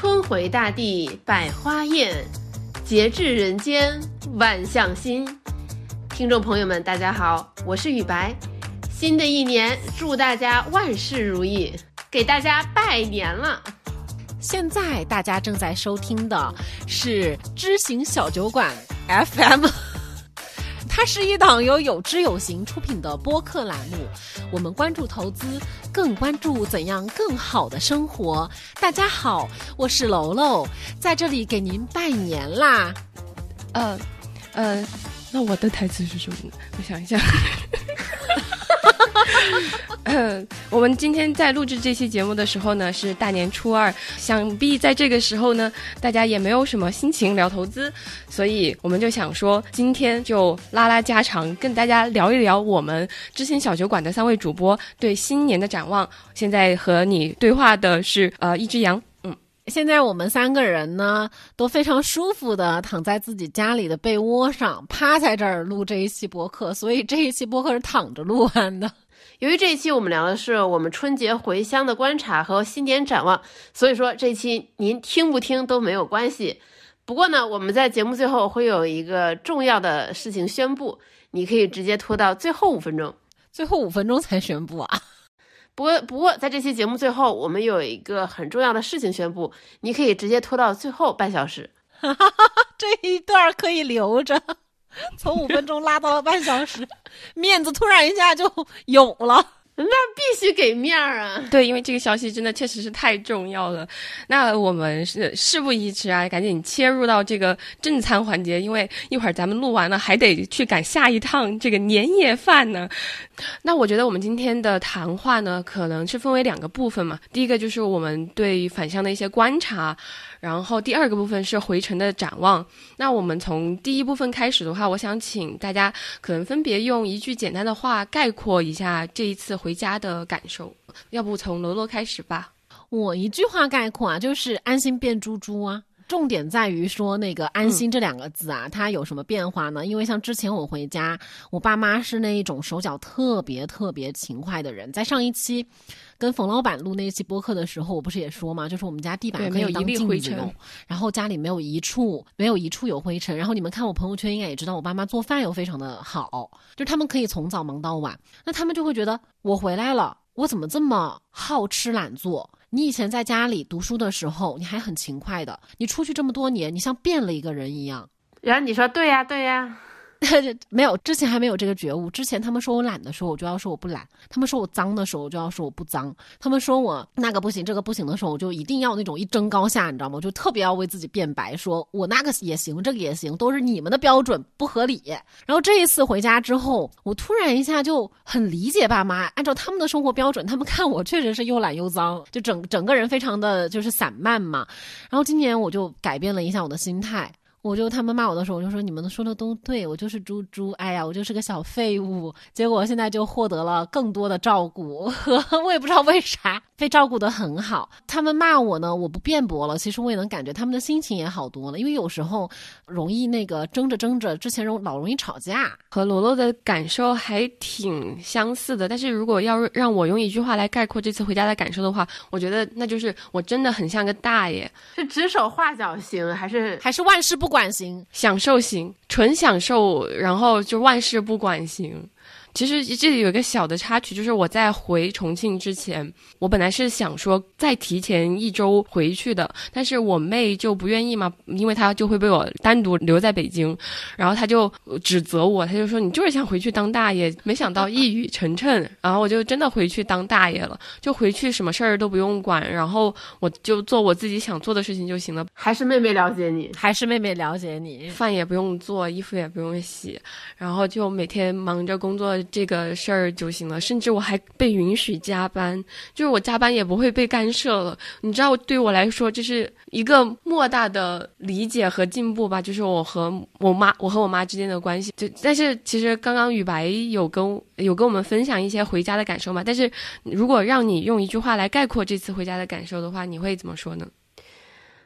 春回大地百花艳，节至人间万象新。听众朋友们，大家好，我是雨白。新的一年，祝大家万事如意，给大家拜年了。现在大家正在收听的是知行小酒馆 FM，它是一档由有知有行出品的播客栏目。我们关注投资，更关注怎样更好的生活。大家好，我是楼楼，在这里给您拜年啦。呃，呃，那我的台词是什么呢？我想一下。嗯，我们今天在录制这期节目的时候呢，是大年初二，想必在这个时候呢，大家也没有什么心情聊投资，所以我们就想说，今天就拉拉家常，跟大家聊一聊我们知心小酒馆的三位主播对新年的展望。现在和你对话的是呃一只羊，现在我们三个人呢都非常舒服的躺在自己家里的被窝上，趴在这儿录这一期播客，所以这一期播客是躺着录完的。由于这一期我们聊的是我们春节回乡的观察和新年展望，所以说这期您听不听都没有关系。不过呢，我们在节目最后会有一个重要的事情宣布，你可以直接拖到最后五分钟，最后五分钟才宣布啊。不过，不过在这期节目最后，我们有一个很重要的事情宣布，你可以直接拖到最后半小时。这一段可以留着。从五分钟拉到了半小时，面子突然一下就有了。那必须给面儿啊！对，因为这个消息真的确实是太重要了。那我们是事不宜迟啊，赶紧切入到这个正餐环节，因为一会儿咱们录完了还得去赶下一趟这个年夜饭呢。那我觉得我们今天的谈话呢，可能是分为两个部分嘛。第一个就是我们对返乡的一些观察。然后第二个部分是回程的展望。那我们从第一部分开始的话，我想请大家可能分别用一句简单的话概括一下这一次回家的感受。要不从罗罗开始吧？我一句话概括啊，就是安心变猪猪啊。重点在于说那个“安心”这两个字啊，它有什么变化呢？因为像之前我回家，我爸妈是那一种手脚特别特别勤快的人。在上一期跟冯老板录那一期播客的时候，我不是也说嘛，就是我们家地板没有当镜子用，然后家里没有一处没有一处有灰尘。然后你们看我朋友圈应该也知道，我爸妈做饭又非常的好，就他们可以从早忙到晚。那他们就会觉得我回来了，我怎么这么好吃懒做？你以前在家里读书的时候，你还很勤快的。你出去这么多年，你像变了一个人一样。然后你说对呀，对呀。没有，之前还没有这个觉悟。之前他们说我懒的时候，我就要说我不懒；他们说我脏的时候，我就要说我不脏；他们说我那个不行，这个不行的时候，我就一定要那种一争高下，你知道吗？就特别要为自己辩白，说我那个也行，这个也行，都是你们的标准不合理。然后这一次回家之后，我突然一下就很理解爸妈，按照他们的生活标准，他们看我确实是又懒又脏，就整整个人非常的就是散漫嘛。然后今年我就改变了一下我的心态。我就他们骂我的时候，我就说你们说的都对，我就是猪猪，哎呀，我就是个小废物。结果现在就获得了更多的照顾，我也不知道为啥被照顾的很好。他们骂我呢，我不辩驳了。其实我也能感觉他们的心情也好多了，因为有时候容易那个争着争着，之前容老容易吵架。和罗罗的感受还挺相似的，但是如果要让我用一句话来概括这次回家的感受的话，我觉得那就是我真的很像个大爷，是指手画脚型，还是还是万事不管。管型、享受型、纯享受，然后就万事不管型。其实这里有一个小的插曲，就是我在回重庆之前，我本来是想说再提前一周回去的，但是我妹就不愿意嘛，因为她就会被我单独留在北京，然后她就指责我，她就说你就是想回去当大爷，没想到一语成谶，然后我就真的回去当大爷了，就回去什么事儿都不用管，然后我就做我自己想做的事情就行了。还是妹妹了解你，还是妹妹了解你，饭也不用做，衣服也不用洗，然后就每天忙着工作。这个事儿就行了，甚至我还被允许加班，就是我加班也不会被干涉了。你知道，对我来说这是一个莫大的理解和进步吧。就是我和我妈，我和我妈之间的关系。就但是其实刚刚雨白有跟有跟我们分享一些回家的感受嘛。但是如果让你用一句话来概括这次回家的感受的话，你会怎么说呢？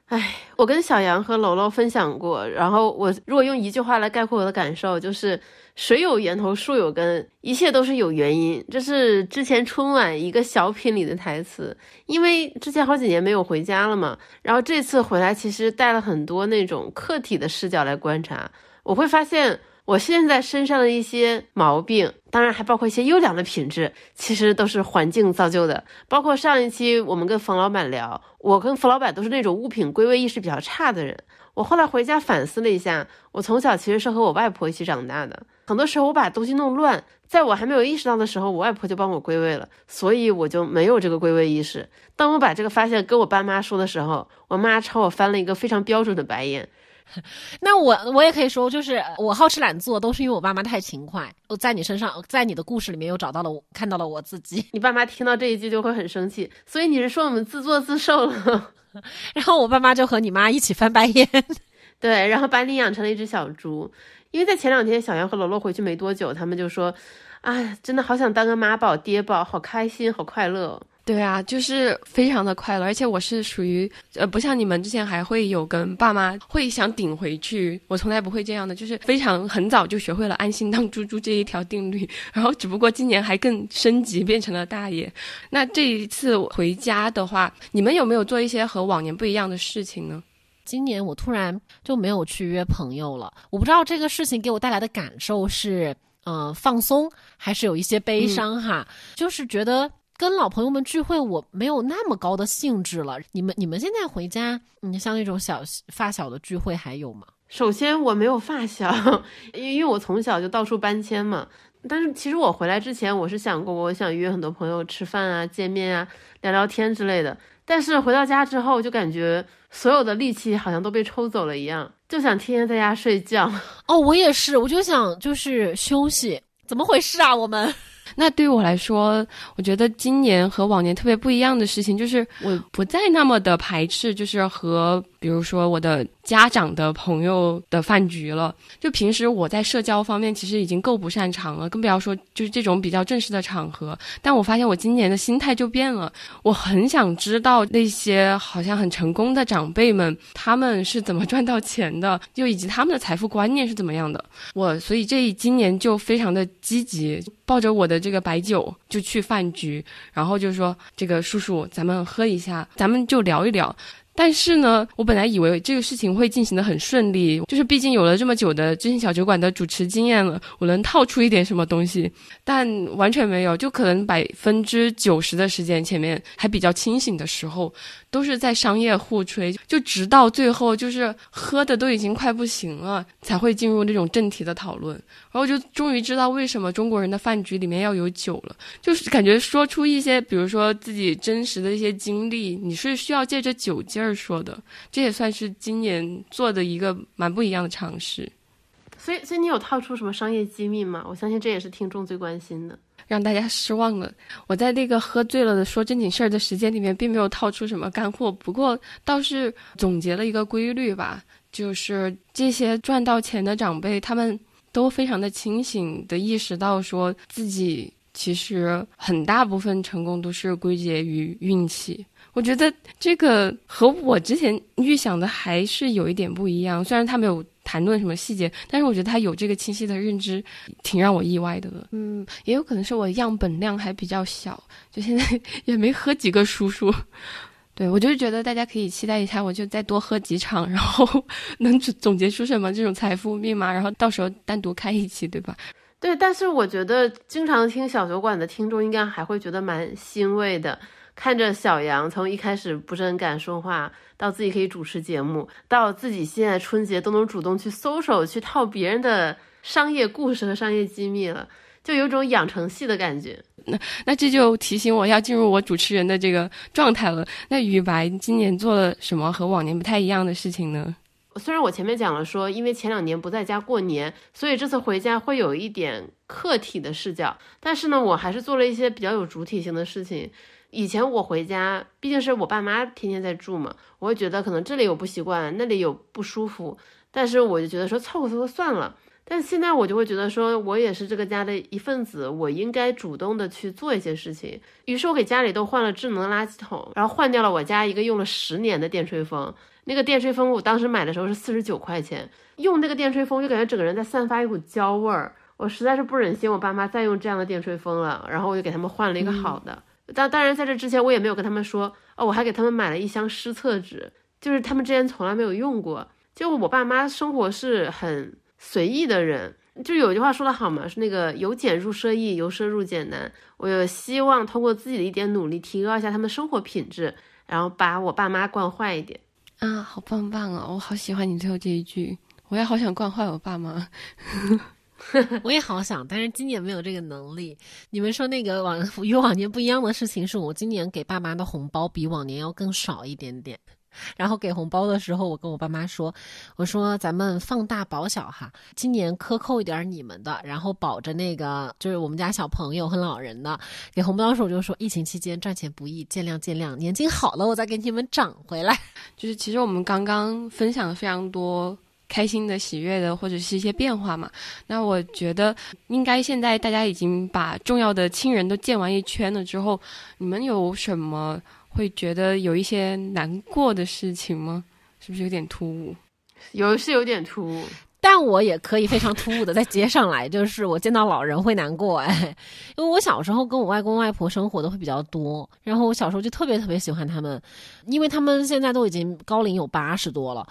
哎，我跟小杨和楼楼分享过，然后我如果用一句话来概括我的感受，就是水有源头，树有根，一切都是有原因。这是之前春晚一个小品里的台词。因为之前好几年没有回家了嘛，然后这次回来，其实带了很多那种客体的视角来观察，我会发现我现在身上的一些毛病，当然还包括一些优良的品质，其实都是环境造就的。包括上一期我们跟冯老板聊，我跟冯老板都是那种物品归位意识比较差的人。我后来回家反思了一下，我从小其实是和我外婆一起长大的。很多时候我把东西弄乱，在我还没有意识到的时候，我外婆就帮我归位了，所以我就没有这个归位意识。当我把这个发现跟我爸妈说的时候，我妈朝我翻了一个非常标准的白眼。那我我也可以说，就是我好吃懒做，都是因为我爸妈太勤快。我在你身上，在你的故事里面又找到了我，看到了我自己。你爸妈听到这一句就会很生气，所以你是说我们自作自受了？然后我爸妈就和你妈一起翻白眼，对，然后把你养成了一只小猪。因为在前两天，小杨和罗罗回去没多久，他们就说：“哎，真的好想当个妈宝爹宝，好开心，好快乐。”对啊，就是非常的快乐。而且我是属于呃，不像你们之前还会有跟爸妈会想顶回去，我从来不会这样的，就是非常很早就学会了安心当猪猪这一条定律。然后只不过今年还更升级，变成了大爷。那这一次回家的话，你们有没有做一些和往年不一样的事情呢？今年我突然就没有去约朋友了，我不知道这个事情给我带来的感受是，呃，放松还是有一些悲伤哈。就是觉得跟老朋友们聚会，我没有那么高的兴致了。你们你们现在回家，你像那种小发小的聚会还有吗？首先我没有发小，因 为因为我从小就到处搬迁嘛。但是其实我回来之前，我是想过，我想约很多朋友吃饭啊、见面啊、聊聊天之类的。但是回到家之后，就感觉。所有的力气好像都被抽走了一样，就想天天在家睡觉。哦，我也是，我就想就是休息，怎么回事啊？我们。那对于我来说，我觉得今年和往年特别不一样的事情，就是我不再那么的排斥，就是和比如说我的家长的朋友的饭局了。就平时我在社交方面其实已经够不擅长了，更不要说就是这种比较正式的场合。但我发现我今年的心态就变了，我很想知道那些好像很成功的长辈们，他们是怎么赚到钱的，就以及他们的财富观念是怎么样的。我所以这今年就非常的积极。抱着我的这个白酒就去饭局，然后就说：“这个叔叔，咱们喝一下，咱们就聊一聊。”但是呢，我本来以为这个事情会进行的很顺利，就是毕竟有了这么久的知心小酒馆的主持经验了，我能套出一点什么东西，但完全没有，就可能百分之九十的时间前面还比较清醒的时候，都是在商业互吹，就直到最后就是喝的都已经快不行了，才会进入那种正题的讨论，然后就终于知道为什么中国人的饭局里面要有酒了，就是感觉说出一些，比如说自己真实的一些经历，你是需要借着酒劲。儿说的，这也算是今年做的一个蛮不一样的尝试。所以，所以你有套出什么商业机密吗？我相信这也是听众最关心的。让大家失望了。我在那个喝醉了的说正经事儿的时间里面，并没有套出什么干货，不过倒是总结了一个规律吧，就是这些赚到钱的长辈，他们都非常的清醒的意识到，说自己其实很大部分成功都是归结于运气。我觉得这个和我之前预想的还是有一点不一样。虽然他没有谈论什么细节，但是我觉得他有这个清晰的认知，挺让我意外的。嗯，也有可能是我样本量还比较小，就现在 也没喝几个叔叔。对我就是觉得大家可以期待一下，我就再多喝几场，然后 能总总结出什么这种财富密码，然后到时候单独开一期，对吧？对，但是我觉得经常听小酒馆的听众应该还会觉得蛮欣慰的。看着小杨从一开始不是很敢说话，到自己可以主持节目，到自己现在春节都能主动去搜手去套别人的商业故事和商业机密了，就有种养成系的感觉。那那这就提醒我要进入我主持人的这个状态了。那雨白今年做了什么和往年不太一样的事情呢？虽然我前面讲了说，因为前两年不在家过年，所以这次回家会有一点客体的视角，但是呢，我还是做了一些比较有主体性的事情。以前我回家，毕竟是我爸妈天天在住嘛，我会觉得可能这里有不习惯，那里有不舒服，但是我就觉得说凑合凑合算了。但现在我就会觉得说，我也是这个家的一份子，我应该主动的去做一些事情。于是我给家里都换了智能垃圾桶，然后换掉了我家一个用了十年的电吹风。那个电吹风我当时买的时候是四十九块钱，用那个电吹风就感觉整个人在散发一股焦味儿。我实在是不忍心我爸妈再用这样的电吹风了，然后我就给他们换了一个好的。但当当然在这之前，我也没有跟他们说哦，我还给他们买了一箱湿厕纸，就是他们之前从来没有用过。就我爸妈生活是很随意的人，就有句话说的好嘛，是那个由俭入奢易，由奢入俭难。我有希望通过自己的一点努力，提高一下他们生活品质，然后把我爸妈惯坏一点。啊，好棒棒啊！我好喜欢你最后这一句，我也好想惯坏我爸妈。我也好想，但是今年没有这个能力。你们说那个往 与往年不一样的事情，是我今年给爸妈的红包比往年要更少一点点。然后给红包的时候，我跟我爸妈说：“我说咱们放大保小哈，今年克扣一点你们的，然后保着那个就是我们家小朋友和老人的。给红包的时候我就说，疫情期间赚钱不易，见谅见谅。年景好了，我再给你们涨回来。就是其实我们刚刚分享了非常多。”开心的、喜悦的，或者是一些变化嘛？那我觉得，应该现在大家已经把重要的亲人都见完一圈了之后，你们有什么会觉得有一些难过的事情吗？是不是有点突兀？有是有点突兀，但我也可以非常突兀的再接上来，就是我见到老人会难过哎，因为我小时候跟我外公外婆生活的会比较多，然后我小时候就特别特别喜欢他们，因为他们现在都已经高龄有八十多了。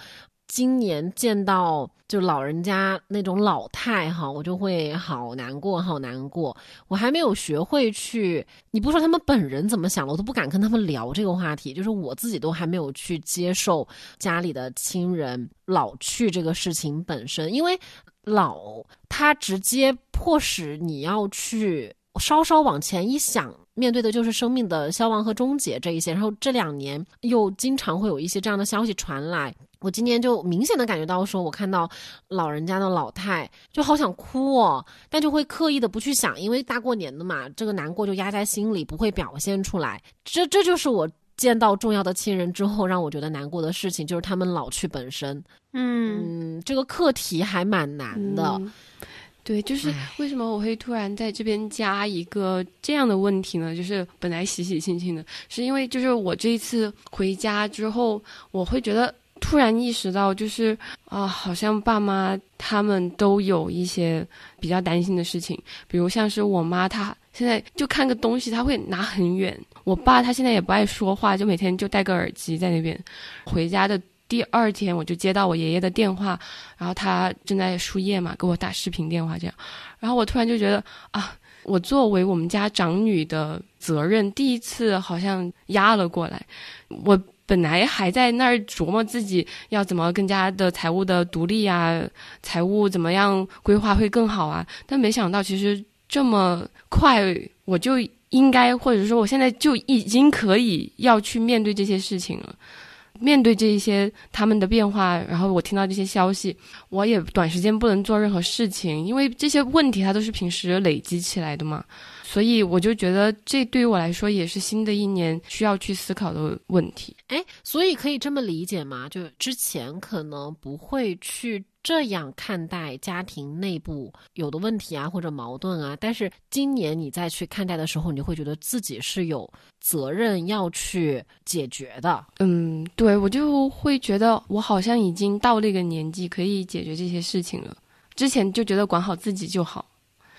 今年见到就老人家那种老态哈，我就会好难过，好难过。我还没有学会去，你不说他们本人怎么想的，我都不敢跟他们聊这个话题。就是我自己都还没有去接受家里的亲人老去这个事情本身，因为老他直接迫使你要去稍稍往前一想，面对的就是生命的消亡和终结这一些。然后这两年又经常会有一些这样的消息传来。我今年就明显的感觉到，说我看到老人家的老太，就好想哭哦，但就会刻意的不去想，因为大过年的嘛，这个难过就压在心里，不会表现出来。这这就是我见到重要的亲人之后，让我觉得难过的事情，就是他们老去本身。嗯，这个课题还蛮难的。对，就是为什么我会突然在这边加一个这样的问题呢？就是本来喜喜庆庆的，是因为就是我这一次回家之后，我会觉得。突然意识到，就是啊，好像爸妈他们都有一些比较担心的事情，比如像是我妈，她现在就看个东西，她会拿很远；我爸他现在也不爱说话，就每天就戴个耳机在那边。回家的第二天，我就接到我爷爷的电话，然后他正在输液嘛，给我打视频电话这样。然后我突然就觉得啊，我作为我们家长女的责任，第一次好像压了过来，我。本来还在那儿琢磨自己要怎么更加的财务的独立啊，财务怎么样规划会更好啊，但没想到其实这么快我就应该，或者说我现在就已经可以要去面对这些事情了，面对这一些他们的变化，然后我听到这些消息，我也短时间不能做任何事情，因为这些问题它都是平时累积起来的嘛。所以我就觉得，这对于我来说也是新的一年需要去思考的问题。哎，所以可以这么理解吗？就之前可能不会去这样看待家庭内部有的问题啊，或者矛盾啊，但是今年你再去看待的时候，你会觉得自己是有责任要去解决的。嗯，对，我就会觉得我好像已经到那个年纪可以解决这些事情了。之前就觉得管好自己就好。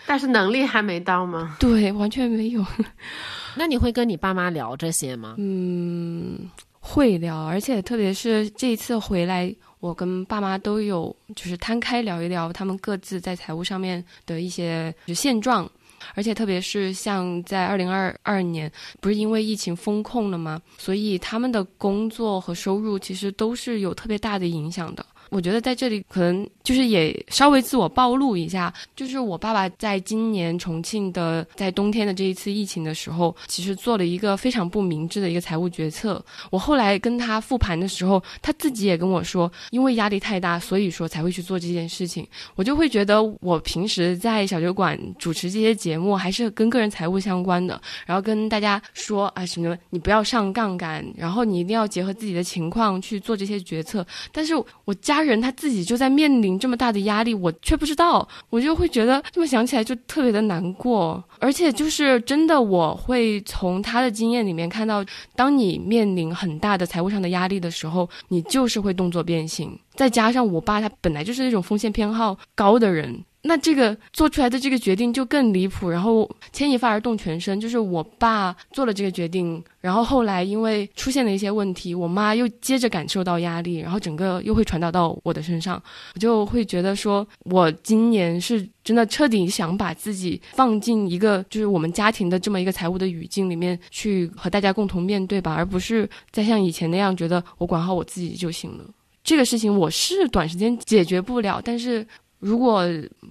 但是能力还没到吗？对，完全没有。那你会跟你爸妈聊这些吗？嗯，会聊，而且特别是这一次回来，我跟爸妈都有就是摊开聊一聊他们各自在财务上面的一些现状，而且特别是像在二零二二年，不是因为疫情封控了吗？所以他们的工作和收入其实都是有特别大的影响的。我觉得在这里可能就是也稍微自我暴露一下，就是我爸爸在今年重庆的在冬天的这一次疫情的时候，其实做了一个非常不明智的一个财务决策。我后来跟他复盘的时候，他自己也跟我说，因为压力太大，所以说才会去做这件事情。我就会觉得，我平时在小酒馆主持这些节目，还是跟个人财务相关的，然后跟大家说啊什么，你不要上杠杆，然后你一定要结合自己的情况去做这些决策。但是我家。人他自己就在面临这么大的压力，我却不知道，我就会觉得这么想起来就特别的难过。而且就是真的，我会从他的经验里面看到，当你面临很大的财务上的压力的时候，你就是会动作变形。再加上我爸他本来就是那种风险偏好高的人，那这个做出来的这个决定就更离谱，然后牵一发而动全身。就是我爸做了这个决定，然后后来因为出现了一些问题，我妈又接着感受到压力，然后整个又会传导到我的身上，我就会觉得说，我今年是真的彻底想把自己放进一个就是我们家庭的这么一个财务的语境里面去和大家共同面对吧，而不是再像以前那样觉得我管好我自己就行了。这个事情我是短时间解决不了，但是。如果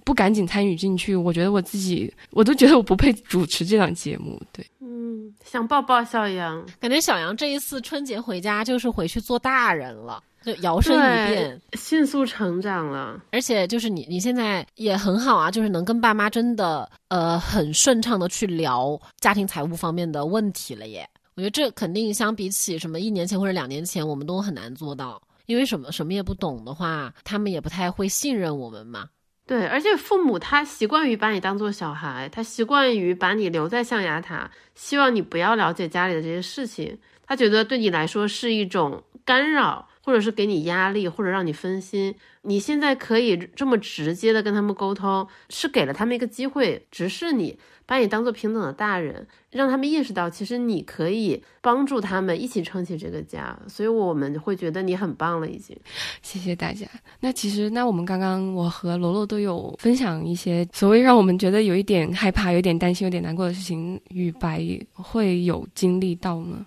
不赶紧参与进去，我觉得我自己我都觉得我不配主持这档节目。对，嗯，想抱抱小杨，感觉小杨这一次春节回家就是回去做大人了，就摇身一变，迅速成长了。而且就是你你现在也很好啊，就是能跟爸妈真的呃很顺畅的去聊家庭财务方面的问题了耶。我觉得这肯定相比起什么一年前或者两年前，我们都很难做到。因为什么什么也不懂的话，他们也不太会信任我们嘛。对，而且父母他习惯于把你当做小孩，他习惯于把你留在象牙塔，希望你不要了解家里的这些事情。他觉得对你来说是一种干扰，或者是给你压力，或者让你分心。你现在可以这么直接的跟他们沟通，是给了他们一个机会，直视你。把你当做平等的大人，让他们意识到，其实你可以帮助他们一起撑起这个家，所以我们会觉得你很棒了，已经。谢谢大家。那其实，那我们刚刚我和罗罗都有分享一些所谓让我们觉得有一点害怕、有点担心、有点难过的事情，雨白会有经历到吗？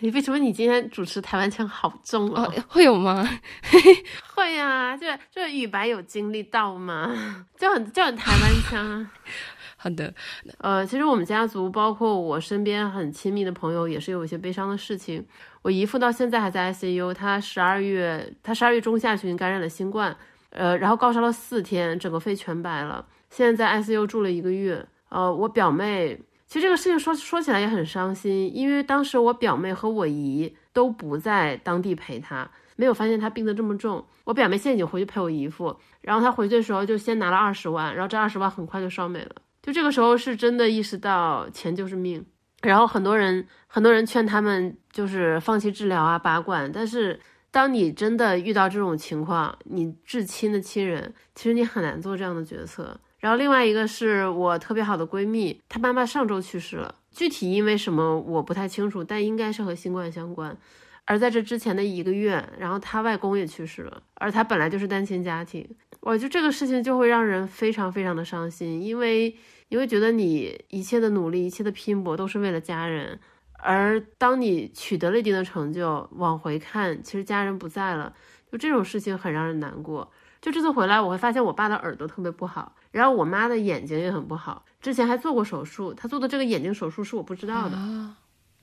你为什么你今天主持台湾腔好重哦？会有吗？会呀，就就雨白有经历到吗？就很就很台湾腔啊。好的，呃，其实我们家族包括我身边很亲密的朋友，也是有一些悲伤的事情。我姨父到现在还在 ICU，他十二月他十二月中下旬感染了新冠，呃，然后高烧了四天，整个肺全白了，现在在 ICU 住了一个月。呃，我表妹，其实这个事情说说起来也很伤心，因为当时我表妹和我姨都不在当地陪她，没有发现她病得这么重。我表妹现在已经回去陪我姨父，然后她回去的时候就先拿了二十万，然后这二十万很快就烧没了。就这个时候是真的意识到钱就是命，然后很多人很多人劝他们就是放弃治疗啊拔管，但是当你真的遇到这种情况，你至亲的亲人，其实你很难做这样的决策。然后另外一个是我特别好的闺蜜，她妈妈上周去世了，具体因为什么我不太清楚，但应该是和新冠相关。而在这之前的一个月，然后她外公也去世了，而她本来就是单亲家庭。我就这个事情就会让人非常非常的伤心，因为你会觉得你一切的努力、一切的拼搏都是为了家人，而当你取得了一定的成就，往回看，其实家人不在了，就这种事情很让人难过。就这次回来，我会发现我爸的耳朵特别不好，然后我妈的眼睛也很不好，之前还做过手术，她做的这个眼睛手术是我不知道的。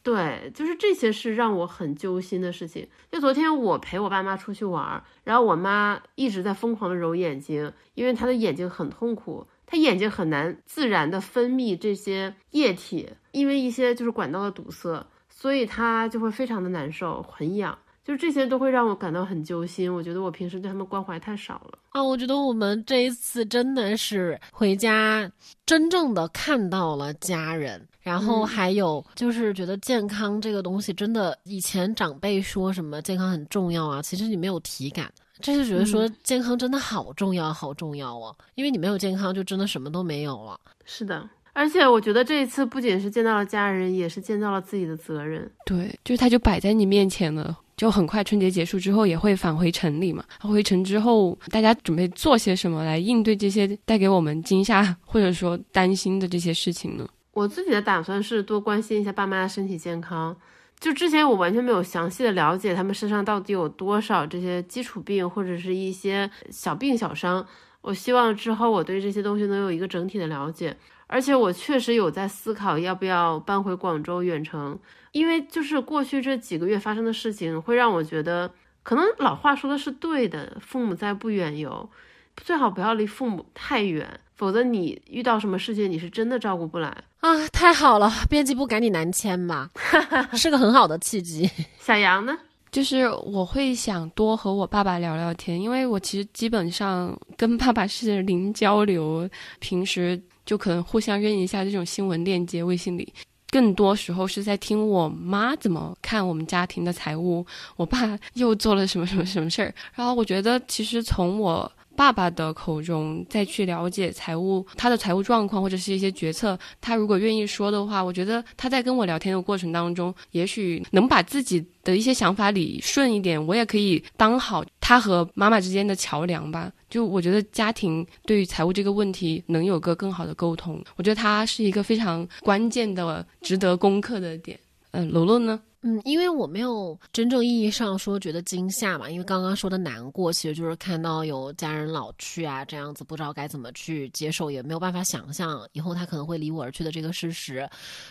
对，就是这些是让我很揪心的事情。就昨天我陪我爸妈出去玩，然后我妈一直在疯狂的揉眼睛，因为她的眼睛很痛苦，她眼睛很难自然的分泌这些液体，因为一些就是管道的堵塞，所以她就会非常的难受，很痒。就是这些都会让我感到很揪心。我觉得我平时对他们关怀太少了啊！我觉得我们这一次真的是回家，真正的看到了家人。然后还有就是觉得健康这个东西真的，以前长辈说什么健康很重要啊，其实你没有体感，这就觉得说健康真的好重要，好重要啊！因为你没有健康，就真的什么都没有了。是的，而且我觉得这一次不仅是见到了家人，也是见到了自己的责任。对，就是他就摆在你面前了。就很快春节结束之后也会返回城里嘛。回城之后，大家准备做些什么来应对这些带给我们惊吓或者说担心的这些事情呢？我自己的打算是多关心一下爸妈的身体健康。就之前我完全没有详细的了解他们身上到底有多少这些基础病或者是一些小病小伤。我希望之后我对这些东西能有一个整体的了解。而且我确实有在思考要不要搬回广州远程。因为就是过去这几个月发生的事情，会让我觉得，可能老话说的是对的，父母在不远游，最好不要离父母太远，否则你遇到什么事情，你是真的照顾不来啊！太好了，编辑部赶紧南迁吧，是个很好的契机。小杨呢？就是我会想多和我爸爸聊聊天，因为我其实基本上跟爸爸是零交流，平时就可能互相扔一下这种新闻链接，微信里。更多时候是在听我妈怎么看我们家庭的财务，我爸又做了什么什么什么事儿。然后我觉得，其实从我爸爸的口中再去了解财务他的财务状况或者是一些决策。他如果愿意说的话，我觉得他在跟我聊天的过程当中，也许能把自己的一些想法理顺一点，我也可以当好他和妈妈之间的桥梁吧。就我觉得家庭对于财务这个问题能有个更好的沟通，我觉得它是一个非常关键的、值得攻克的点。嗯，楼楼呢？嗯，因为我没有真正意义上说觉得惊吓嘛，因为刚刚说的难过，其实就是看到有家人老去啊，这样子不知道该怎么去接受，也没有办法想象以后他可能会离我而去的这个事实，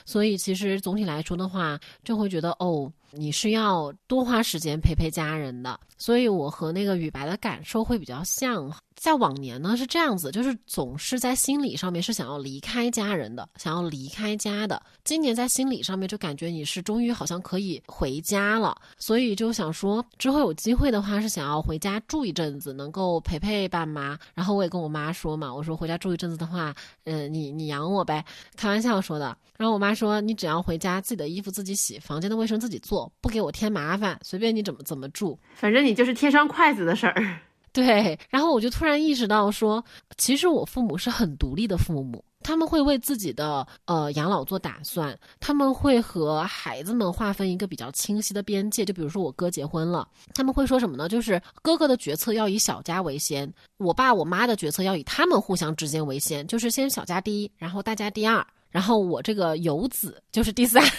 所以其实总体来说的话，就会觉得哦，你是要多花时间陪陪家人的，所以我和那个雨白的感受会比较像。在往年呢是这样子，就是总是在心理上面是想要离开家人的，想要离开家的。今年在心理上面就感觉你是终于好像可以回家了，所以就想说之后有机会的话是想要回家住一阵子，能够陪陪爸妈。然后我也跟我妈说嘛，我说回家住一阵子的话，嗯，你你养我呗，开玩笑说的。然后我妈说你只要回家自己的衣服自己洗，房间的卫生自己做，不给我添麻烦，随便你怎么怎么住，反正你就是贴上筷子的事儿。对，然后我就突然意识到，说其实我父母是很独立的父母，他们会为自己的呃养老做打算，他们会和孩子们划分一个比较清晰的边界。就比如说我哥结婚了，他们会说什么呢？就是哥哥的决策要以小家为先，我爸我妈的决策要以他们互相之间为先，就是先小家第一，然后大家第二，然后我这个游子就是第三。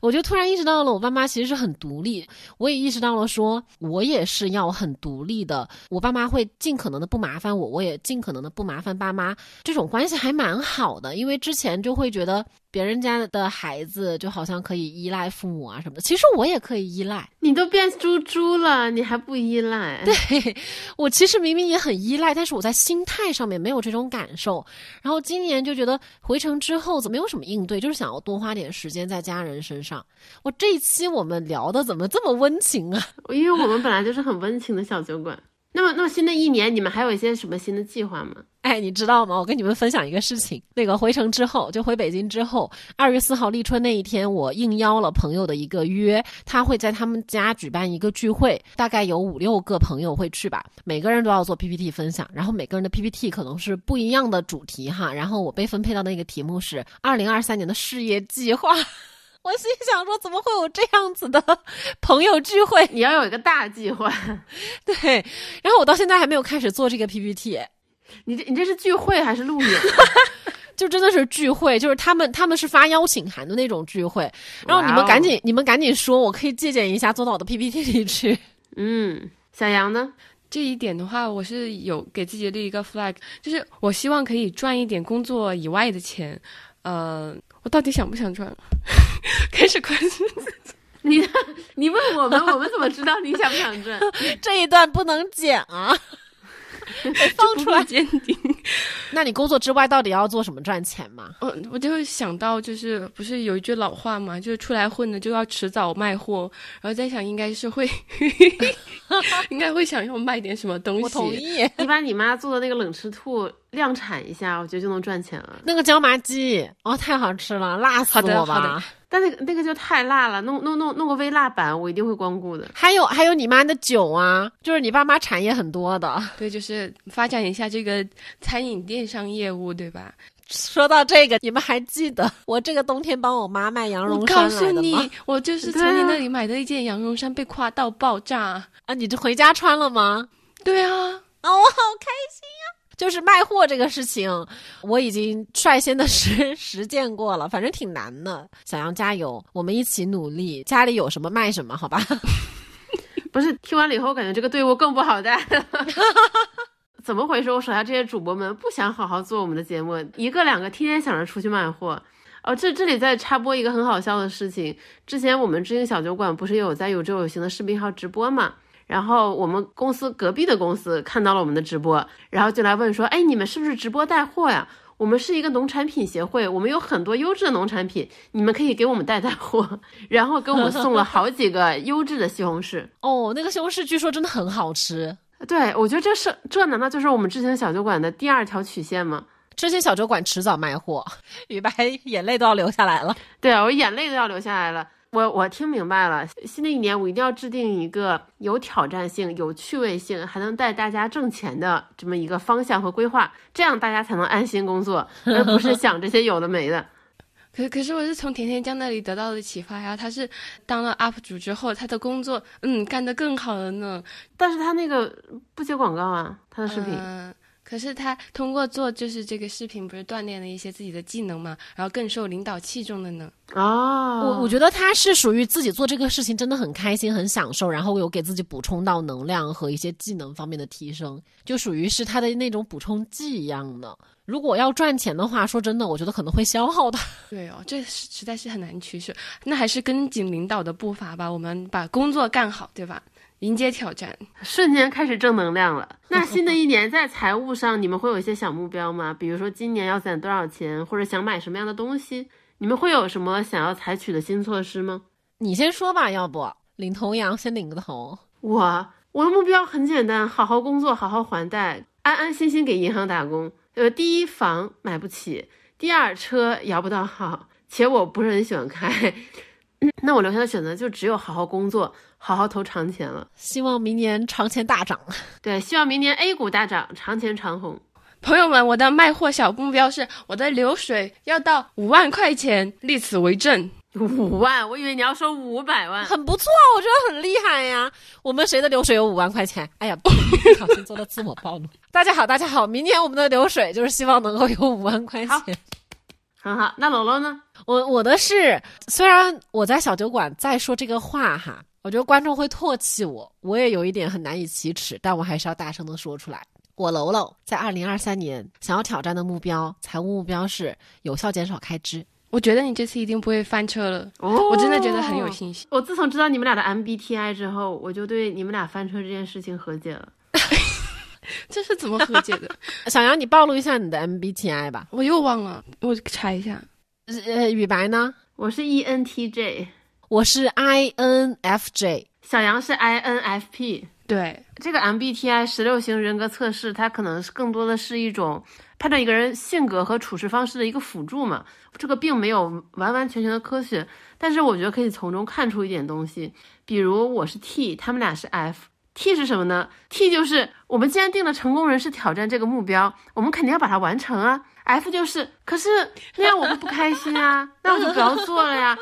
我就突然意识到了，我爸妈其实是很独立。我也意识到了，说我也是要很独立的。我爸妈会尽可能的不麻烦我，我也尽可能的不麻烦爸妈。这种关系还蛮好的，因为之前就会觉得。别人家的孩子就好像可以依赖父母啊什么的，其实我也可以依赖。你都变猪猪了，你还不依赖？对，我其实明明也很依赖，但是我在心态上面没有这种感受。然后今年就觉得回城之后怎么有什么应对，就是想要多花点时间在家人身上。我这一期我们聊的怎么这么温情啊？因为我们本来就是很温情的小酒馆。那么，那么新的一年你们还有一些什么新的计划吗？哎，你知道吗？我跟你们分享一个事情。那个回城之后，就回北京之后，二月四号立春那一天，我应邀了朋友的一个约，他会在他们家举办一个聚会，大概有五六个朋友会去吧，每个人都要做 PPT 分享，然后每个人的 PPT 可能是不一样的主题哈。然后我被分配到那个题目是二零二三年的事业计划。我心想说，怎么会有这样子的朋友聚会？你要有一个大计划，对。然后我到现在还没有开始做这个 PPT。你这你这是聚会还是录影？就真的是聚会，就是他们他们是发邀请函的那种聚会。然后你们赶紧你们赶紧说，我可以借鉴一下，做到我的 PPT 里去。嗯，小杨呢？这一点的话，我是有给自己立一个 flag，就是我希望可以赚一点工作以外的钱。嗯。我到底想不想赚？开始关心自己 你，你问我们，我们怎么知道你想不想赚？这一段不能剪啊，放出来鉴定。那你工作之外到底要做什么赚钱吗？我我就会想到，就是不是有一句老话嘛，就是出来混的就要迟早卖货。然后在想，应该是会，应该会想要卖点什么东西。我同意。你把你妈做的那个冷吃兔。量产一下，我觉得就能赚钱了。那个椒麻鸡哦，太好吃了，辣死我吧！但那个那个就太辣了，弄弄弄弄个微辣版，我一定会光顾的。还有还有你妈的酒啊，就是你爸妈产业很多的。对，就是发展一下这个餐饮电商业务，对吧？说到这个，你们还记得 我这个冬天帮我妈卖羊绒衫来的吗？告诉你，我就是从你那里买的一件羊绒衫，被夸到爆炸啊！你这回家穿了吗？对啊，啊，我好开心啊！就是卖货这个事情，我已经率先的实 实践过了，反正挺难的。小杨加油，我们一起努力。家里有什么卖什么，好吧？不是，听完了以后，感觉这个队伍更不好带。怎么回事？我手下这些主播们不想好好做我们的节目，一个两个天天想着出去卖货。哦，这这里再插播一个很好笑的事情，之前我们知音小酒馆不是有在有周有行的视频号直播嘛？然后我们公司隔壁的公司看到了我们的直播，然后就来问说：“哎，你们是不是直播带货呀？我们是一个农产品协会，我们有很多优质的农产品，你们可以给我们带带货。”然后给我们送了好几个优质的西红柿。哦，那个西红柿据说真的很好吃。对，我觉得这是这难道就是我们之前小酒馆的第二条曲线吗？之前小酒馆迟早卖货，雨白眼泪都要流下来了。对啊，我眼泪都要流下来了。我我听明白了，新的一年我一定要制定一个有挑战性、有趣味性，还能带大家挣钱的这么一个方向和规划，这样大家才能安心工作，而不是想这些有的没的。可可是我是从甜甜酱那里得到的启发呀，他是当了 UP 主之后，他的工作嗯干得更好了呢。但是他那个不接广告啊，他的视频。嗯可是他通过做就是这个视频，不是锻炼了一些自己的技能嘛，然后更受领导器重的呢。哦，我我觉得他是属于自己做这个事情真的很开心、很享受，然后有给自己补充到能量和一些技能方面的提升，就属于是他的那种补充剂一样的。如果要赚钱的话，说真的，我觉得可能会消耗的。对哦，这实实在是很难取舍。那还是跟紧领导的步伐吧，我们把工作干好，对吧？迎接挑战，瞬间开始正能量了。那 新的一年在财务上，你们会有一些小目标吗？比如说今年要攒多少钱，或者想买什么样的东西？你们会有什么想要采取的新措施吗？你先说吧，要不领头羊先领个头。我我的目标很简单，好好工作，好好还贷，安安心心给银行打工。呃，第一房买不起，第二车摇不到号，且我不是很喜欢开。那我留下的选择就只有好好工作，好好投长钱了。希望明年长钱大涨。对，希望明年 A 股大涨，长钱长红。朋友们，我的卖货小目标是我的流水要到五万块钱，立此为证。五万？我以为你要说五百万，很不错，我觉得很厉害呀。我们谁的流水有五万块钱？哎呀，不小心做了自我暴露。大家好，大家好，明年我们的流水就是希望能够有五万块钱。很好，那楼楼呢？我我的是，虽然我在小酒馆在说这个话哈，我觉得观众会唾弃我，我也有一点很难以启齿，但我还是要大声的说出来。我楼楼在二零二三年想要挑战的目标，财务目标是有效减少开支。我觉得你这次一定不会翻车了，哦、我真的觉得很有信心。我自从知道你们俩的 MBTI 之后，我就对你们俩翻车这件事情和解了。这是怎么和解的？小杨，你暴露一下你的 MBTI 吧。我又忘了，我查一下。呃，雨白呢？我是 ENTJ，我是 INFJ，小杨是 INFP。对，这个 MBTI 十六型人格测试，它可能是更多的是一种判断一个人性格和处事方式的一个辅助嘛。这个并没有完完全全的科学，但是我觉得可以从中看出一点东西。比如我是 T，他们俩是 F。T 是什么呢？T 就是我们既然定了成功人士挑战这个目标，我们肯定要把它完成啊。F 就是，可是那样我会不开心啊，那我就不要做了呀，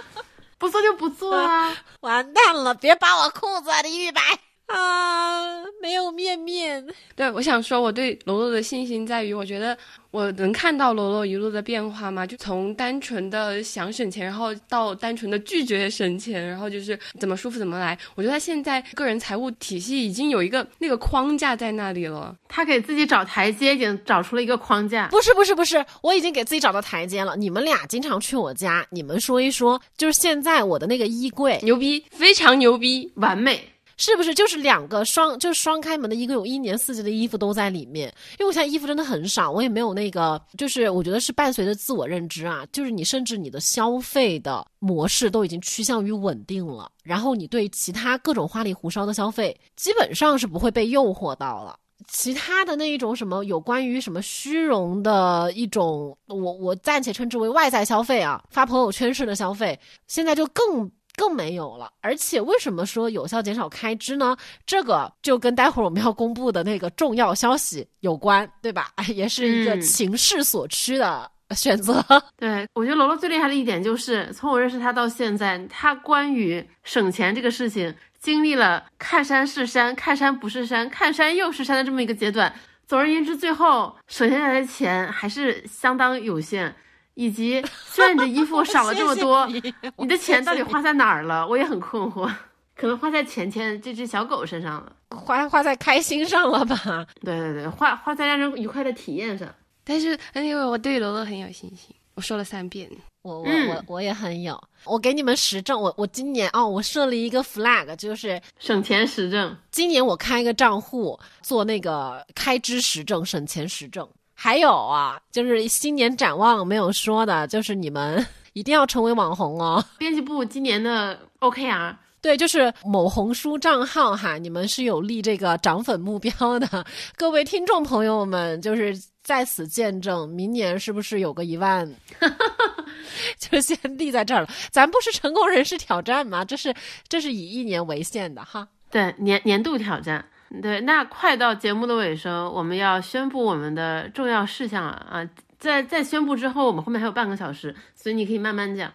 不做就不做啊。完蛋了，别扒我裤子，李玉白啊，没有面面。对，我想说，我对罗罗的信心在于，我觉得。我能看到罗罗一路的变化吗？就从单纯的想省钱，然后到单纯的拒绝省钱，然后就是怎么舒服怎么来。我觉得他现在个人财务体系已经有一个那个框架在那里了。他给自己找台阶，已经找出了一个框架。不是不是不是，我已经给自己找到台阶了。你们俩经常去我家，你们说一说，就是现在我的那个衣柜牛逼，非常牛逼，完美。是不是就是两个双，就是双开门的衣柜，有一年四季的衣服都在里面。因为我现在衣服真的很少，我也没有那个，就是我觉得是伴随着自我认知啊，就是你甚至你的消费的模式都已经趋向于稳定了，然后你对其他各种花里胡哨的消费基本上是不会被诱惑到了。其他的那一种什么有关于什么虚荣的一种，我我暂且称之为外在消费啊，发朋友圈式的消费，现在就更。更没有了，而且为什么说有效减少开支呢？这个就跟待会儿我们要公布的那个重要消息有关，对吧？也是一个情势所趋的选择。对我觉得罗罗最厉害的一点就是，从我认识他到现在，他关于省钱这个事情，经历了看山是山，看山不是山，看山又是山的这么一个阶段。总而言之，最后省下来的钱还是相当有限。以及，虽然你的衣服少了这么多，你的钱到底花在哪儿了？我也很困惑，可能花在钱钱这只小狗身上了，花花在开心上了吧？对对对，花花在让人愉快的体验上。但是，因为我对罗罗很有信心，我说了三遍，我我我我也很有。我给你们实证，我我今年哦，我设了一个 flag，就是省钱实证。今年我开一个账户做那个开支实证、省钱实证。还有啊，就是新年展望没有说的，就是你们 一定要成为网红哦。编辑部今年的 OKR，对，就是某红书账号哈，你们是有立这个涨粉目标的。各位听众朋友们，就是在此见证，明年是不是有个一万？就先立在这儿了。咱不是成功人士挑战吗？这是这是以一年为限的哈。对年年度挑战。对，那快到节目的尾声，我们要宣布我们的重要事项了啊！在在宣布之后，我们后面还有半个小时，所以你可以慢慢讲。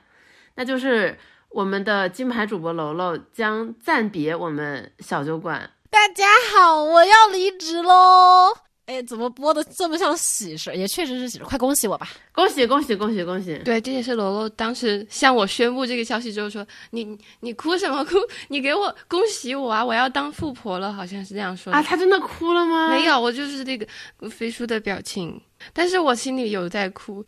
那就是我们的金牌主播楼楼将暂别我们小酒馆。大家好，我要离职喽！哎，怎么播的这么像喜事？也确实是喜事，快恭喜我吧！恭喜恭喜恭喜恭喜！对，这也是罗罗当时向我宣布这个消息之后说：“你你哭什么哭？你给我恭喜我啊！我要当富婆了，好像是这样说的啊。”他真的哭了吗？没有，我就是这个飞书的表情，但是我心里有在哭。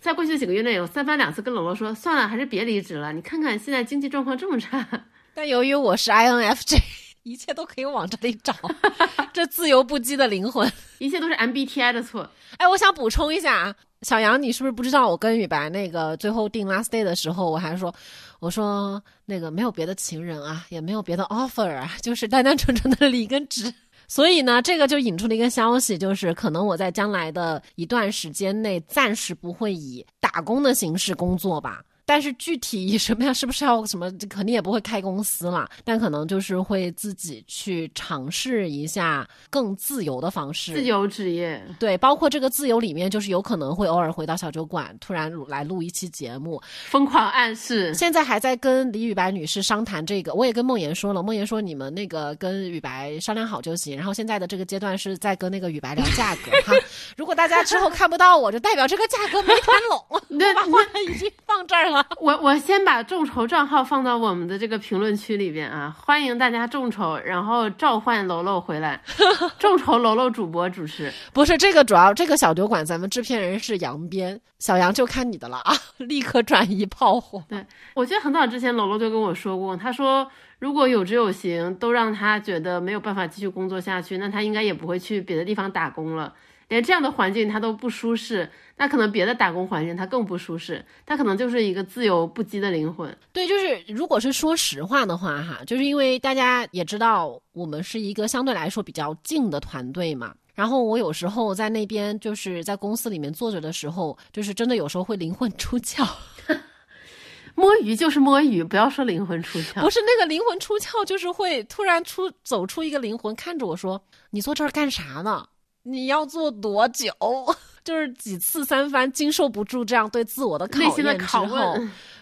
在过去的几个月内，有三番两次跟罗罗说：“算了，还是别离职了。你看看现在经济状况这么差。”但由于我是 INFJ。一切都可以往这里找，这自由不羁的灵魂，一切都是 MBTI 的错。哎，我想补充一下，小杨，你是不是不知道我跟雨白那个最后定 last day 的时候，我还说，我说那个没有别的情人啊，也没有别的 offer 啊，就是单单纯纯的离跟职。所以呢，这个就引出了一个消息，就是可能我在将来的一段时间内，暂时不会以打工的形式工作吧。但是具体以什么样，是不是要什么，肯定也不会开公司了。但可能就是会自己去尝试一下更自由的方式，自由职业。对，包括这个自由里面，就是有可能会偶尔回到小酒馆，突然来录一期节目，疯狂暗示。现在还在跟李雨白女士商谈这个，我也跟梦妍说了，梦妍说你们那个跟雨白商量好就行。然后现在的这个阶段是在跟那个雨白聊价格哈。如果大家之后看不到我，就代表这个价格没谈拢，对吧？话已经放这儿了。我我先把众筹账号放到我们的这个评论区里边啊，欢迎大家众筹，然后召唤楼楼回来，众筹楼楼主播主持。不是这个主要，这个小酒馆咱们制片人是杨编，小杨就看你的了啊，立刻转移炮火。对，我记得很早之前楼楼就跟我说过，他说如果有志有行都让他觉得没有办法继续工作下去，那他应该也不会去别的地方打工了。连这样的环境他都不舒适，那可能别的打工环境他更不舒适，他可能就是一个自由不羁的灵魂。对，就是如果是说实话的话，哈，就是因为大家也知道我们是一个相对来说比较静的团队嘛。然后我有时候在那边就是在公司里面坐着的时候，就是真的有时候会灵魂出窍。摸鱼就是摸鱼，不要说灵魂出窍。不是那个灵魂出窍，就是会突然出走出一个灵魂，看着我说：“你坐这儿干啥呢？”你要做多久？就是几次三番经受不住这样对自我的考验之后，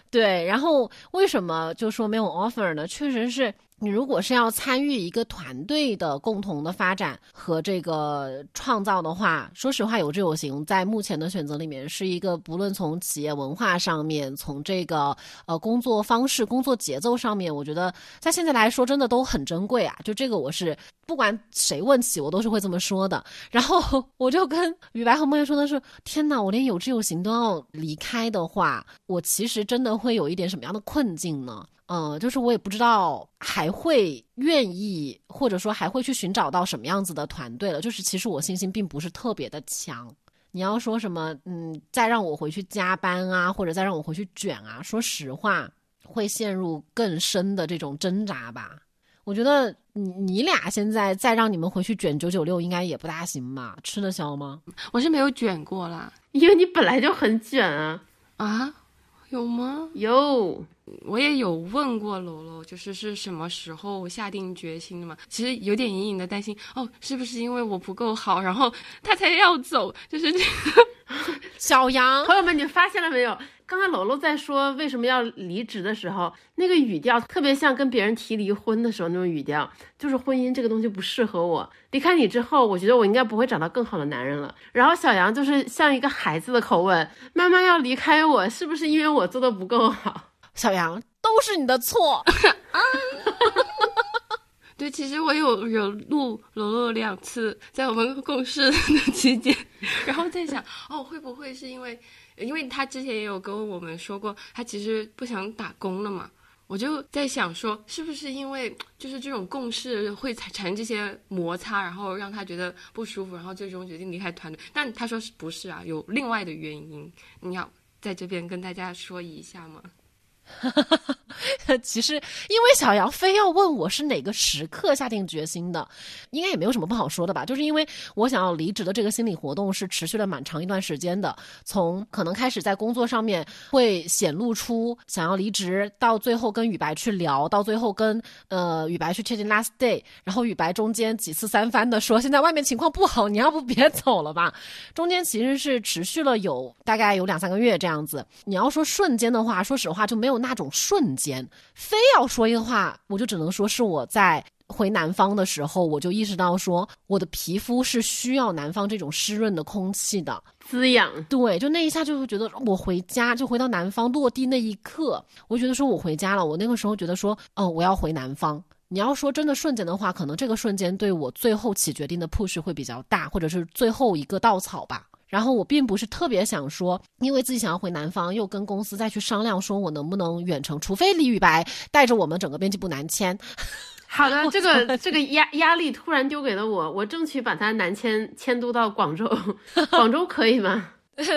对，然后为什么就说没有 offer 呢？确实是。你如果是要参与一个团队的共同的发展和这个创造的话，说实话，有志有行在目前的选择里面是一个，不论从企业文化上面，从这个呃工作方式、工作节奏上面，我觉得在现在来说真的都很珍贵啊。就这个，我是不管谁问起，我都是会这么说的。然后 我就跟雨白和梦叶说的是：天哪，我连有志有行都要离开的话，我其实真的会有一点什么样的困境呢？嗯，就是我也不知道还会愿意，或者说还会去寻找到什么样子的团队了。就是其实我信心并不是特别的强。你要说什么，嗯，再让我回去加班啊，或者再让我回去卷啊，说实话，会陷入更深的这种挣扎吧。我觉得你你俩现在再让你们回去卷九九六，应该也不大行吧？吃得消吗？我是没有卷过啦，因为你本来就很卷啊啊。有吗？有，我也有问过楼楼，就是是什么时候下定决心的嘛？其实有点隐隐的担心，哦，是不是因为我不够好，然后他才要走？就是这个。小杨，朋友们，你发现了没有？刚才楼楼在说为什么要离职的时候，那个语调特别像跟别人提离婚的时候那种语调，就是婚姻这个东西不适合我，离开你之后，我觉得我应该不会找到更好的男人了。然后小杨就是像一个孩子的口吻，妈妈要离开我，是不是因为我做的不够好？小杨，都是你的错。对，其实我有有录楼楼两次，在我们共事的期间，然后在想，哦，会不会是因为，因为他之前也有跟我们说过，他其实不想打工了嘛，我就在想说，是不是因为就是这种共事会产产生这些摩擦，然后让他觉得不舒服，然后最终决定离开团队？但他说是不是啊？有另外的原因，你要在这边跟大家说一下吗？哈 其实，因为小杨非要问我是哪个时刻下定决心的，应该也没有什么不好说的吧。就是因为我想要离职的这个心理活动是持续了蛮长一段时间的，从可能开始在工作上面会显露出想要离职，到最后跟雨白去聊，到最后跟呃雨白去确定 last day，然后雨白中间几次三番的说现在外面情况不好，你要不别走了吧。中间其实是持续了有大概有两三个月这样子。你要说瞬间的话，说实话就没有那种瞬间。非要说一个话，我就只能说是我在回南方的时候，我就意识到说我的皮肤是需要南方这种湿润的空气的滋养。对，就那一下就会觉得我回家，就回到南方落地那一刻，我觉得说我回家了。我那个时候觉得说，哦，我要回南方。你要说真的瞬间的话，可能这个瞬间对我最后起决定的 push 会比较大，或者是最后一个稻草吧。然后我并不是特别想说，因为自己想要回南方，又跟公司再去商量，说我能不能远程，除非李宇白带着我们整个编辑部南迁。好的，这个这个压压力突然丢给了我，我争取把他南迁迁都到广州，广州可以吗？再说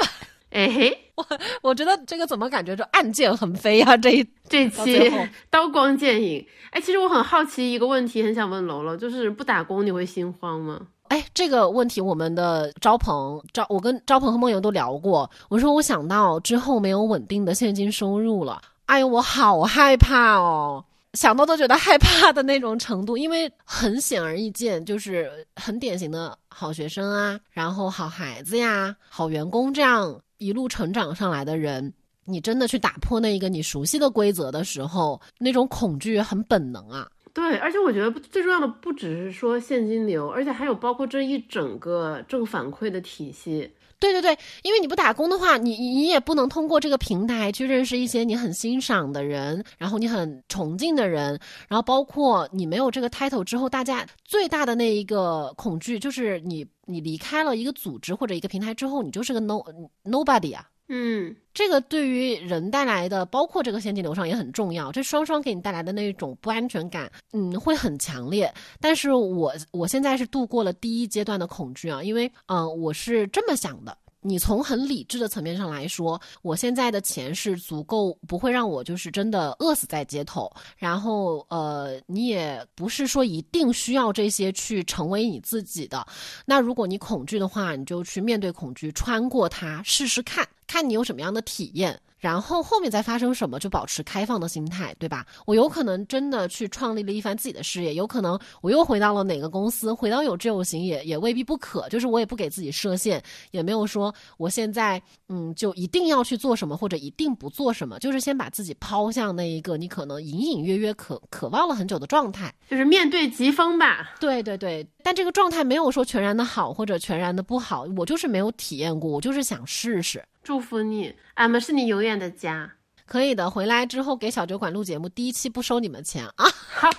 吧。哎嘿，我我觉得这个怎么感觉就暗箭横飞啊？这一这期刀光剑影。哎，其实我很好奇一个问题，很想问楼楼，就是不打工你会心慌吗？哎，这个问题我们的招鹏招，我跟招鹏和梦游都聊过。我说我想到之后没有稳定的现金收入了，哎呦，我好害怕哦，想到都觉得害怕的那种程度。因为很显而易见，就是很典型的好学生啊，然后好孩子呀，好员工这样一路成长上来的人，你真的去打破那一个你熟悉的规则的时候，那种恐惧很本能啊。对，而且我觉得最重要的不只是说现金流，而且还有包括这一整个正反馈的体系。对对对，因为你不打工的话，你你也不能通过这个平台去认识一些你很欣赏的人，然后你很崇敬的人，然后包括你没有这个 title 之后，大家最大的那一个恐惧就是你你离开了一个组织或者一个平台之后，你就是个 no nobody 啊。嗯，这个对于人带来的，包括这个现金流上也很重要。这双双给你带来的那种不安全感，嗯，会很强烈。但是我我现在是度过了第一阶段的恐惧啊，因为嗯，我是这么想的。你从很理智的层面上来说，我现在的钱是足够，不会让我就是真的饿死在街头。然后，呃，你也不是说一定需要这些去成为你自己的。那如果你恐惧的话，你就去面对恐惧，穿过它，试试看看你有什么样的体验。然后后面再发生什么，就保持开放的心态，对吧？我有可能真的去创立了一番自己的事业，有可能我又回到了哪个公司，回到有志有行也也未必不可。就是我也不给自己设限，也没有说我现在嗯就一定要去做什么或者一定不做什么，就是先把自己抛向那一个你可能隐隐约约渴渴望了很久的状态，就是面对疾风吧。对对对，但这个状态没有说全然的好或者全然的不好，我就是没有体验过，我就是想试试。祝福你，俺们是你永远的家。可以的，回来之后给小酒馆录节目，第一期不收你们钱啊。好，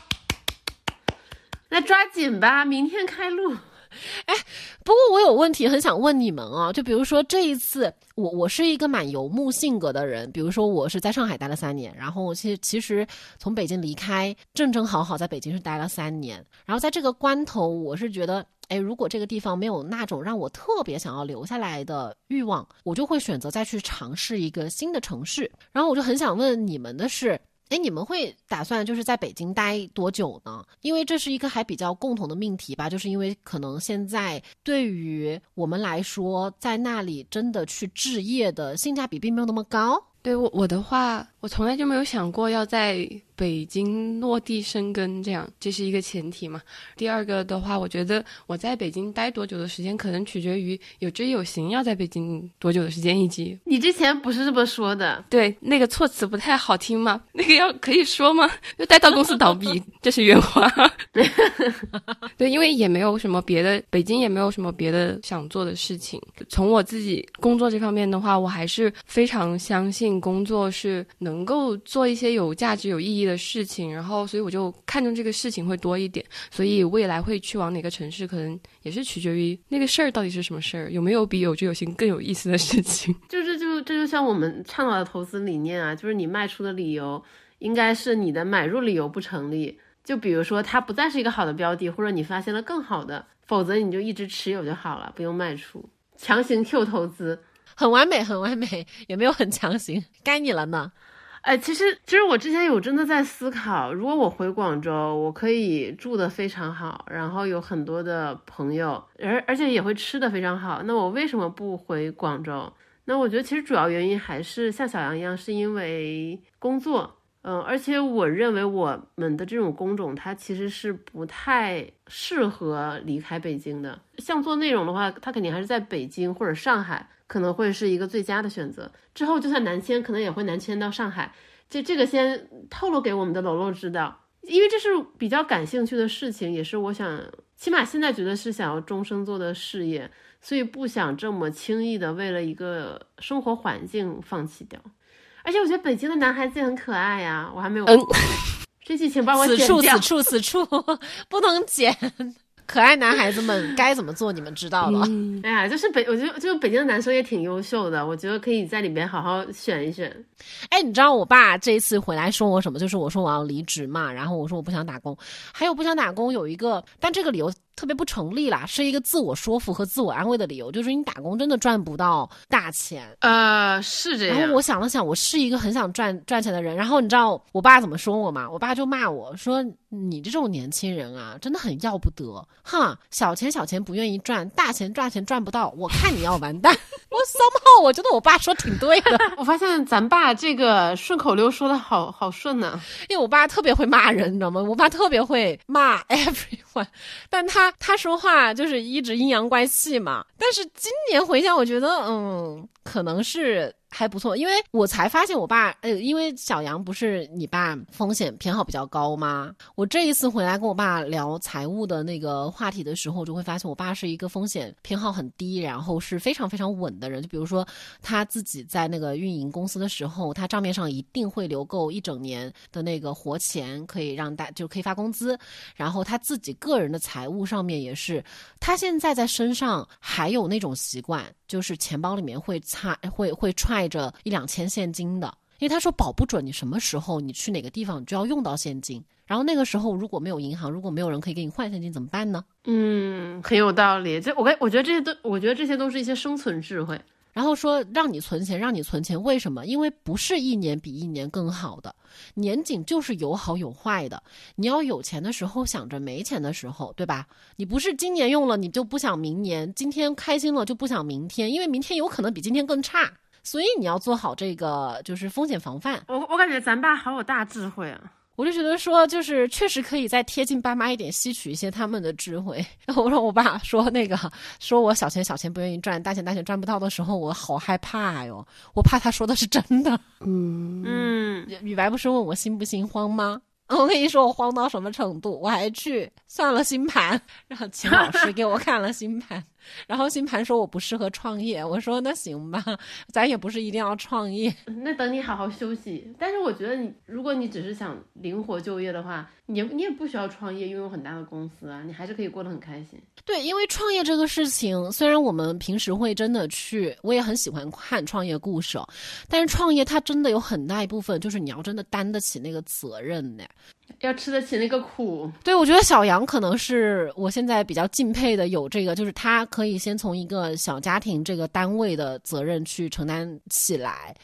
那抓紧吧，明天开录。哎，不过我有问题很想问你们啊，就比如说这一次，我我是一个蛮游牧性格的人，比如说我是在上海待了三年，然后其实其实从北京离开，正正好好在北京是待了三年，然后在这个关头，我是觉得。哎，如果这个地方没有那种让我特别想要留下来的欲望，我就会选择再去尝试一个新的城市。然后我就很想问你们的是，哎，你们会打算就是在北京待多久呢？因为这是一个还比较共同的命题吧，就是因为可能现在对于我们来说，在那里真的去置业的性价比并没有那么高。对我我的话，我从来就没有想过要在。北京落地生根，这样这是一个前提嘛？第二个的话，我觉得我在北京待多久的时间，可能取决于有志有行要在北京多久的时间，以及你之前不是这么说的？对，那个措辞不太好听吗？那个要可以说吗？就待到公司倒闭，这是原话。对，因为也没有什么别的，北京也没有什么别的想做的事情。从我自己工作这方面的话，我还是非常相信工作是能够做一些有价值、有意义。的事情，然后所以我就看重这个事情会多一点，所以未来会去往哪个城市，可能也是取决于那个事儿到底是什么事儿，有没有比有志有行更有意思的事情。就这就这就像我们倡导的投资理念啊，就是你卖出的理由应该是你的买入理由不成立。就比如说它不再是一个好的标的，或者你发现了更好的，否则你就一直持有就好了，不用卖出，强行 Q 投资。很完美，很完美，也没有很强行，该你了呢。哎，其实其实我之前有真的在思考，如果我回广州，我可以住的非常好，然后有很多的朋友，而而且也会吃的非常好，那我为什么不回广州？那我觉得其实主要原因还是像小杨一样，是因为工作。嗯，而且我认为我们的这种工种，它其实是不太适合离开北京的。像做内容的话，它肯定还是在北京或者上海，可能会是一个最佳的选择。之后就算南迁，可能也会南迁到上海。这这个先透露给我们的楼楼知道，因为这是比较感兴趣的事情，也是我想，起码现在觉得是想要终生做的事业，所以不想这么轻易的为了一个生活环境放弃掉。而且我觉得北京的男孩子也很可爱呀，我还没有。嗯，这期请帮我剪此处掉。此处此处不能剪。可爱男孩子们该怎么做，你们知道了。嗯哎呀，就是北，我觉得就是北京的男生也挺优秀的，我觉得可以在里面好好选一选。哎，你知道我爸这一次回来说我什么？就是我说我要离职嘛，然后我说我不想打工，还有不想打工有一个，但这个理由特别不成立啦，是一个自我说服和自我安慰的理由，就是你打工真的赚不到大钱。呃，是这样然后我想了想，我是一个很想赚赚钱的人。然后你知道我爸怎么说我吗？我爸就骂我说：“你这种年轻人啊，真的很要不得，哈，小钱小钱不愿意赚，大钱赚钱赚不到，我看你要完蛋。”我 somehow 我觉得我爸说挺对的，我发现咱爸这个顺口溜说的好好顺呢、因为我爸特别会骂人，你知道吗？我爸特别会骂 everyone，但他他说话就是一直阴阳怪气嘛。但是今年回想，我觉得嗯，可能是。还不错，因为我才发现我爸，呃，因为小杨不是你爸风险偏好比较高吗？我这一次回来跟我爸聊财务的那个话题的时候，就会发现我爸是一个风险偏好很低，然后是非常非常稳的人。就比如说他自己在那个运营公司的时候，他账面上一定会留够一整年的那个活钱，可以让大就可以发工资。然后他自己个人的财务上面也是，他现在在身上还有那种习惯，就是钱包里面会擦会会揣着一两千现金的，因为他说保不准你什么时候你去哪个地方你就要用到现金，然后那个时候如果没有银行，如果没有人可以给你换现金怎么办呢？嗯，很有道理。这我跟我觉得这些都，我觉得这些都是一些生存智慧。然后说让你存钱，让你存钱，为什么？因为不是一年比一年更好的，年景就是有好有坏的。你要有钱的时候想着没钱的时候，对吧？你不是今年用了你就不想明年，今天开心了就不想明天，因为明天有可能比今天更差。所以你要做好这个就是风险防范。我我感觉咱爸好有大智慧啊。我就觉得说，就是确实可以再贴近爸妈一点，吸取一些他们的智慧。然 后我让我爸说那个，说我小钱小钱不愿意赚，大钱大钱赚不到的时候，我好害怕哟，我怕他说的是真的。嗯嗯，雨白不是问我心不心慌吗？我跟你说，我慌到什么程度？我还去算了星盘，让秦老师给我看了星盘，然后星盘说我不适合创业。我说那行吧，咱也不是一定要创业。那等你好好休息。但是我觉得你，如果你只是想灵活就业的话，你你也不需要创业，拥有很大的公司啊，你还是可以过得很开心。对，因为创业这个事情，虽然我们平时会真的去，我也很喜欢看创业故事，但是创业它真的有很大一部分就是你要真的担得起那个责任呢。要吃得起那个苦。对，我觉得小杨可能是我现在比较敬佩的，有这个，就是他可以先从一个小家庭这个单位的责任去承担起来。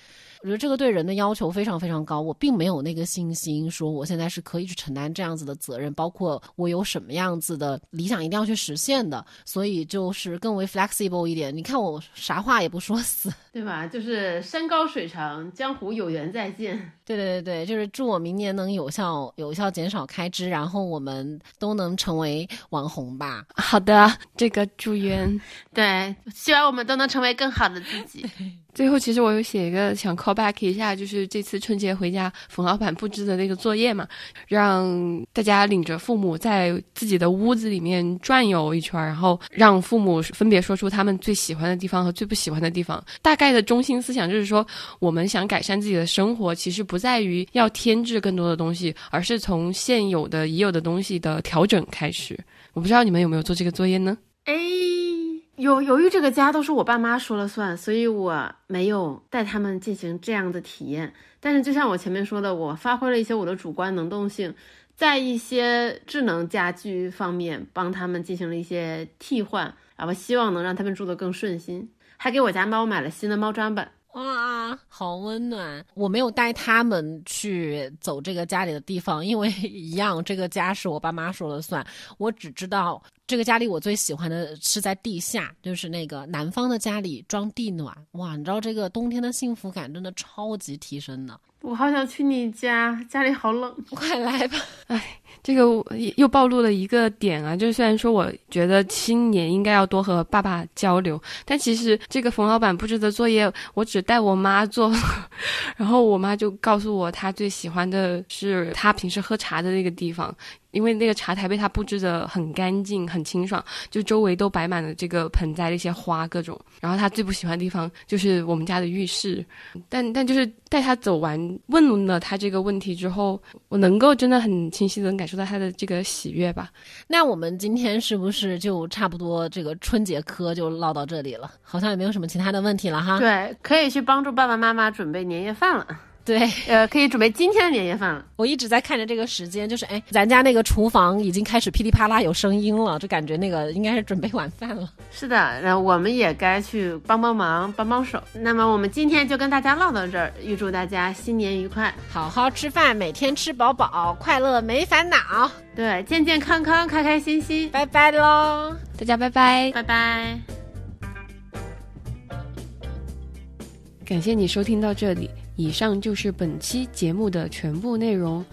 我觉得这个对人的要求非常非常高，我并没有那个信心说我现在是可以去承担这样子的责任，包括我有什么样子的理想一定要去实现的，所以就是更为 flexible 一点。你看我啥话也不说死，对吧？就是山高水长，江湖有缘再见。对对对对，就是祝我明年能有效有效减少开支，然后我们都能成为网红吧。好的，这个祝愿。对，希望我们都能成为更好的自己。最后，其实我有写一个想 call back 一下，就是这次春节回家，冯老板布置的那个作业嘛，让大家领着父母在自己的屋子里面转悠一圈，然后让父母分别说出他们最喜欢的地方和最不喜欢的地方。大概的中心思想就是说，我们想改善自己的生活，其实不在于要添置更多的东西，而是从现有的已有的东西的调整开始。我不知道你们有没有做这个作业呢？哎，由由于这个家都是我爸妈说了算，所以我没有带他们进行这样的体验。但是就像我前面说的，我发挥了一些我的主观能动性，在一些智能家居方面帮他们进行了一些替换，然后希望能让他们住得更顺心。还给我家猫买了新的猫抓板。哇，好温暖！我没有带他们去走这个家里的地方，因为一样，这个家是我爸妈说了算。我只知道这个家里我最喜欢的是在地下，就是那个南方的家里装地暖。哇，你知道这个冬天的幸福感真的超级提升的。我好想去你家，家里好冷，快来吧！哎，这个又暴露了一个点啊，就虽然说我觉得青年应该要多和爸爸交流，但其实这个冯老板布置的作业，我只带我妈做，然后我妈就告诉我，她最喜欢的是她平时喝茶的那个地方。因为那个茶台被他布置的很干净、很清爽，就周围都摆满了这个盆栽的一些花各种。然后他最不喜欢的地方就是我们家的浴室，但但就是带他走完，问了他这个问题之后，我能够真的很清晰的感受到他的这个喜悦吧。那我们今天是不是就差不多这个春节课就唠到这里了？好像也没有什么其他的问题了哈。对，可以去帮助爸爸妈妈准备年夜饭了。对，呃，可以准备今天的年夜饭了。我一直在看着这个时间，就是哎，咱家那个厨房已经开始噼里啪啦有声音了，就感觉那个应该是准备晚饭了。是的，然后我们也该去帮帮忙、帮帮手。那么我们今天就跟大家唠到这儿，预祝大家新年愉快，好好吃饭，每天吃饱饱，快乐没烦恼。对，健健康康，开开心心。拜拜喽，大家拜拜，拜拜。感谢你收听到这里。以上就是本期节目的全部内容。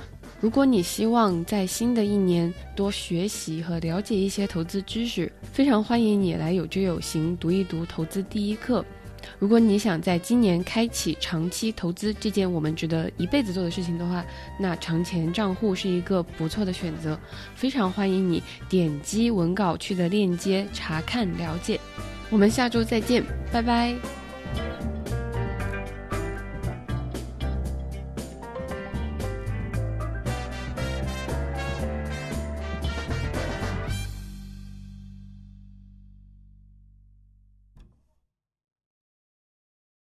如果你希望在新的一年多学习和了解一些投资知识，非常欢迎你来有知有行读一读《投资第一课》。如果你想在今年开启长期投资这件我们值得一辈子做的事情的话，那长钱账户是一个不错的选择。非常欢迎你点击文稿区的链接查看了解。我们下周再见，拜拜。